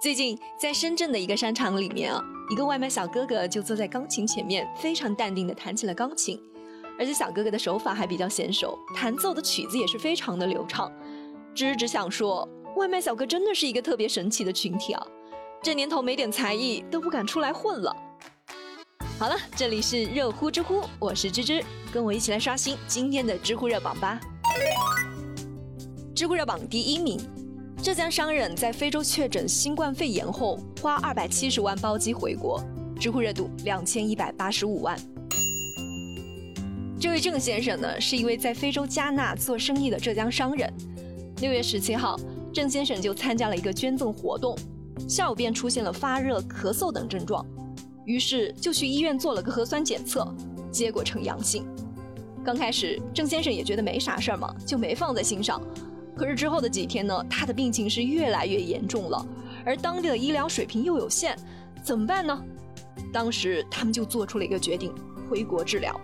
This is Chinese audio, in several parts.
最近在深圳的一个商场里面啊，一个外卖小哥哥就坐在钢琴前面，非常淡定地弹起了钢琴，而且小哥哥的手法还比较娴熟，弹奏的曲子也是非常的流畅。芝只想说，外卖小哥真的是一个特别神奇的群体啊，这年头没点才艺都不敢出来混了。好了，这里是热乎知乎，我是芝芝，跟我一起来刷新今天的知乎热榜吧。知乎热榜第一名。浙江商人在非洲确诊新冠肺炎后，花二百七十万包机回国，知乎热度两千一百八十五万。这位郑先生呢，是一位在非洲加纳做生意的浙江商人。六月十七号，郑先生就参加了一个捐赠活动，下午便出现了发热、咳嗽等症状，于是就去医院做了个核酸检测，结果呈阳性。刚开始，郑先生也觉得没啥事儿嘛，就没放在心上。可是之后的几天呢，他的病情是越来越严重了，而当地的医疗水平又有限，怎么办呢？当时他们就做出了一个决定，回国治疗。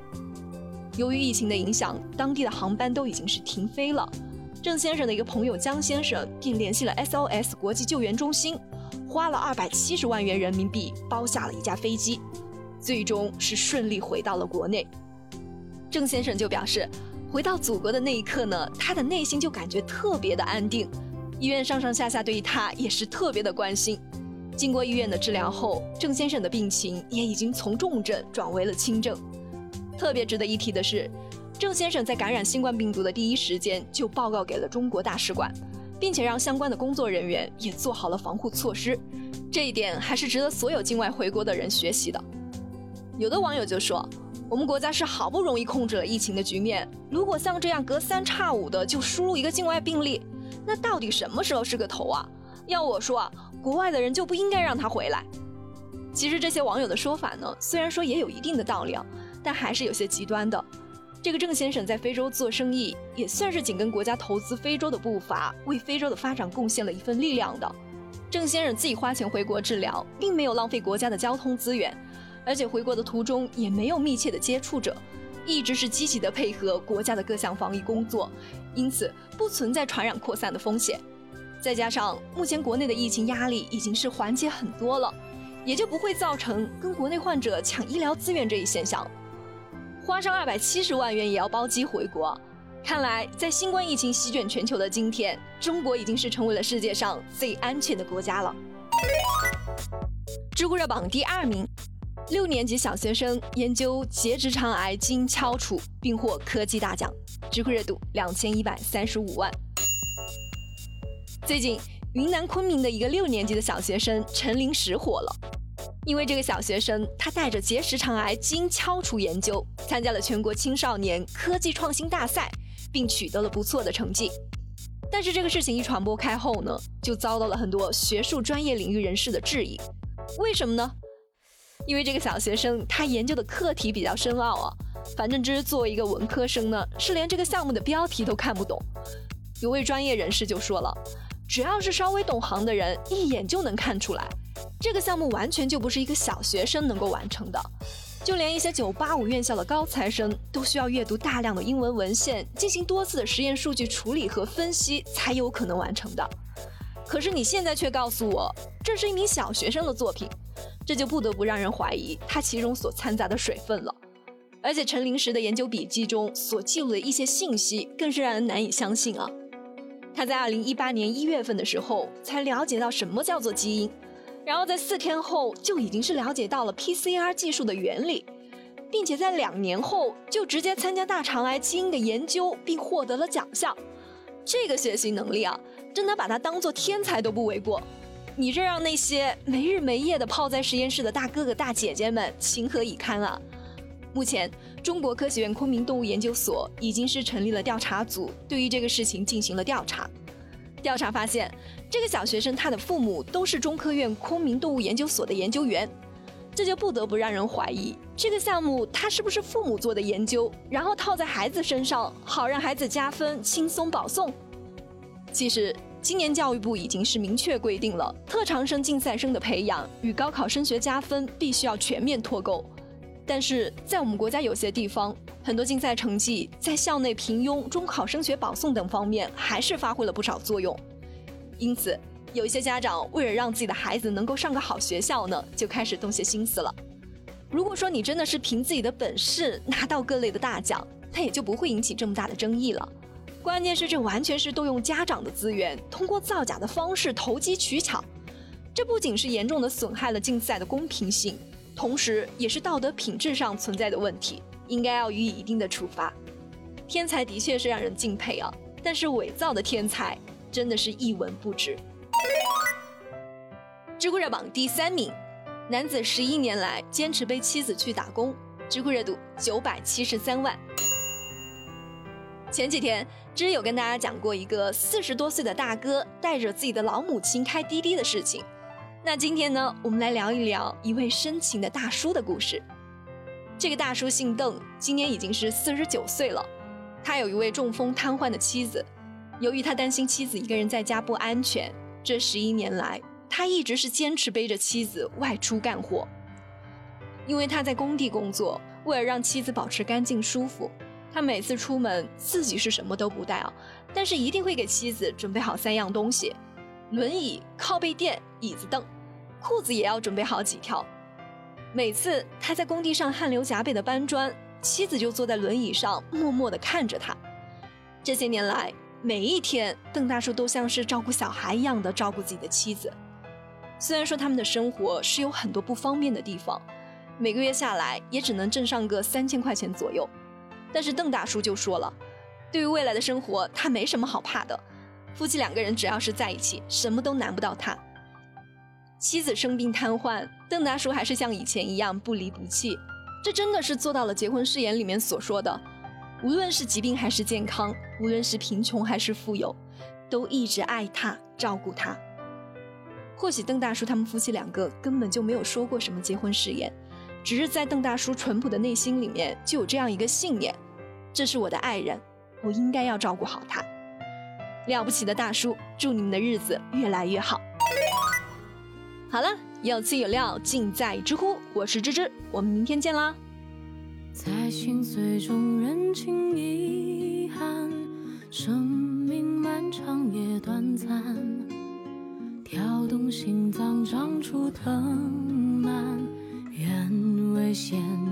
由于疫情的影响，当地的航班都已经是停飞了。郑先生的一个朋友江先生便联系了 SOS 国际救援中心，花了二百七十万元人民币包下了一架飞机，最终是顺利回到了国内。郑先生就表示。回到祖国的那一刻呢，他的内心就感觉特别的安定。医院上上下下对于他也是特别的关心。经过医院的治疗后，郑先生的病情也已经从重症转为了轻症。特别值得一提的是，郑先生在感染新冠病毒的第一时间就报告给了中国大使馆，并且让相关的工作人员也做好了防护措施。这一点还是值得所有境外回国的人学习的。有的网友就说。我们国家是好不容易控制了疫情的局面，如果像这样隔三差五的就输入一个境外病例，那到底什么时候是个头啊？要我说啊，国外的人就不应该让他回来。其实这些网友的说法呢，虽然说也有一定的道理啊，但还是有些极端的。这个郑先生在非洲做生意，也算是紧跟国家投资非洲的步伐，为非洲的发展贡献了一份力量的。郑先生自己花钱回国治疗，并没有浪费国家的交通资源。而且回国的途中也没有密切的接触者，一直是积极的配合国家的各项防疫工作，因此不存在传染扩散的风险。再加上目前国内的疫情压力已经是缓解很多了，也就不会造成跟国内患者抢医疗资源这一现象。花上二百七十万元也要包机回国，看来在新冠疫情席卷全球的今天，中国已经是成为了世界上最安全的国家了。知乎热榜第二名。六年级小学生研究结直肠癌基因敲除，并获科技大奖，知乎热度两千一百三十五万。最近，云南昆明的一个六年级的小学生陈林石火了，因为这个小学生他带着结直肠癌基因敲除研究参加了全国青少年科技创新大赛，并取得了不错的成绩。但是这个事情一传播开后呢，就遭到了很多学术专业领域人士的质疑。为什么呢？因为这个小学生他研究的课题比较深奥啊，反正之作为一个文科生呢，是连这个项目的标题都看不懂。有位专业人士就说了，只要是稍微懂行的人，一眼就能看出来，这个项目完全就不是一个小学生能够完成的，就连一些985院校的高材生都需要阅读大量的英文文献，进行多次的实验数据处理和分析才有可能完成的。可是你现在却告诉我，这是一名小学生的作品。这就不得不让人怀疑他其中所掺杂的水分了，而且陈林石的研究笔记中所记录的一些信息更是让人难以相信啊！他在二零一八年一月份的时候才了解到什么叫做基因，然后在四天后就已经是了解到了 PCR 技术的原理，并且在两年后就直接参加大肠癌基因的研究并获得了奖项，这个学习能力啊，真的把他当做天才都不为过。你这让那些没日没夜的泡在实验室的大哥哥大姐姐们情何以堪啊！目前，中国科学院昆明动物研究所已经是成立了调查组，对于这个事情进行了调查。调查发现，这个小学生他的父母都是中科院昆明动物研究所的研究员，这就不得不让人怀疑，这个项目他是不是父母做的研究，然后套在孩子身上，好让孩子加分轻松保送？其实。今年教育部已经是明确规定了，特长生、竞赛生的培养与高考升学加分必须要全面脱钩。但是在我们国家有些地方，很多竞赛成绩在校内平庸、中考升学保送等方面还是发挥了不少作用。因此，有一些家长为了让自己的孩子能够上个好学校呢，就开始动些心思了。如果说你真的是凭自己的本事拿到各类的大奖，那也就不会引起这么大的争议了。关键是这完全是动用家长的资源，通过造假的方式投机取巧，这不仅是严重的损害了竞赛的公平性，同时也是道德品质上存在的问题，应该要予以一定的处罚。天才的确是让人敬佩啊，但是伪造的天才真的是一文不值。知乎热榜第三名，男子十一年来坚持背妻子去打工，知乎热度九百七十三万。前几天，知有跟大家讲过一个四十多岁的大哥带着自己的老母亲开滴滴的事情。那今天呢，我们来聊一聊一位深情的大叔的故事。这个大叔姓邓，今年已经是四十九岁了。他有一位中风瘫痪的妻子，由于他担心妻子一个人在家不安全，这十一年来。他一直是坚持背着妻子外出干活，因为他在工地工作，为了让妻子保持干净舒服，他每次出门自己是什么都不带啊，但是一定会给妻子准备好三样东西：轮椅、靠背垫、椅子凳，裤子也要准备好几条。每次他在工地上汗流浃背的搬砖，妻子就坐在轮椅上默默地看着他。这些年来，每一天，邓大叔都像是照顾小孩一样的照顾自己的妻子。虽然说他们的生活是有很多不方便的地方，每个月下来也只能挣上个三千块钱左右，但是邓大叔就说了，对于未来的生活他没什么好怕的，夫妻两个人只要是在一起，什么都难不到他。妻子生病瘫痪，邓大叔还是像以前一样不离不弃，这真的是做到了结婚誓言里面所说的，无论是疾病还是健康，无论是贫穷还是富有，都一直爱他，照顾他。或许邓大叔他们夫妻两个根本就没有说过什么结婚誓言，只是在邓大叔淳朴的内心里面就有这样一个信念：这是我的爱人，我应该要照顾好他。了不起的大叔，祝你们的日子越来越好。好了，有趣有料尽在知乎，我是芝芝，我们明天见啦。在心碎中认清遗憾，生命漫长也短暂。跳动心脏，长出藤蔓，愿为险。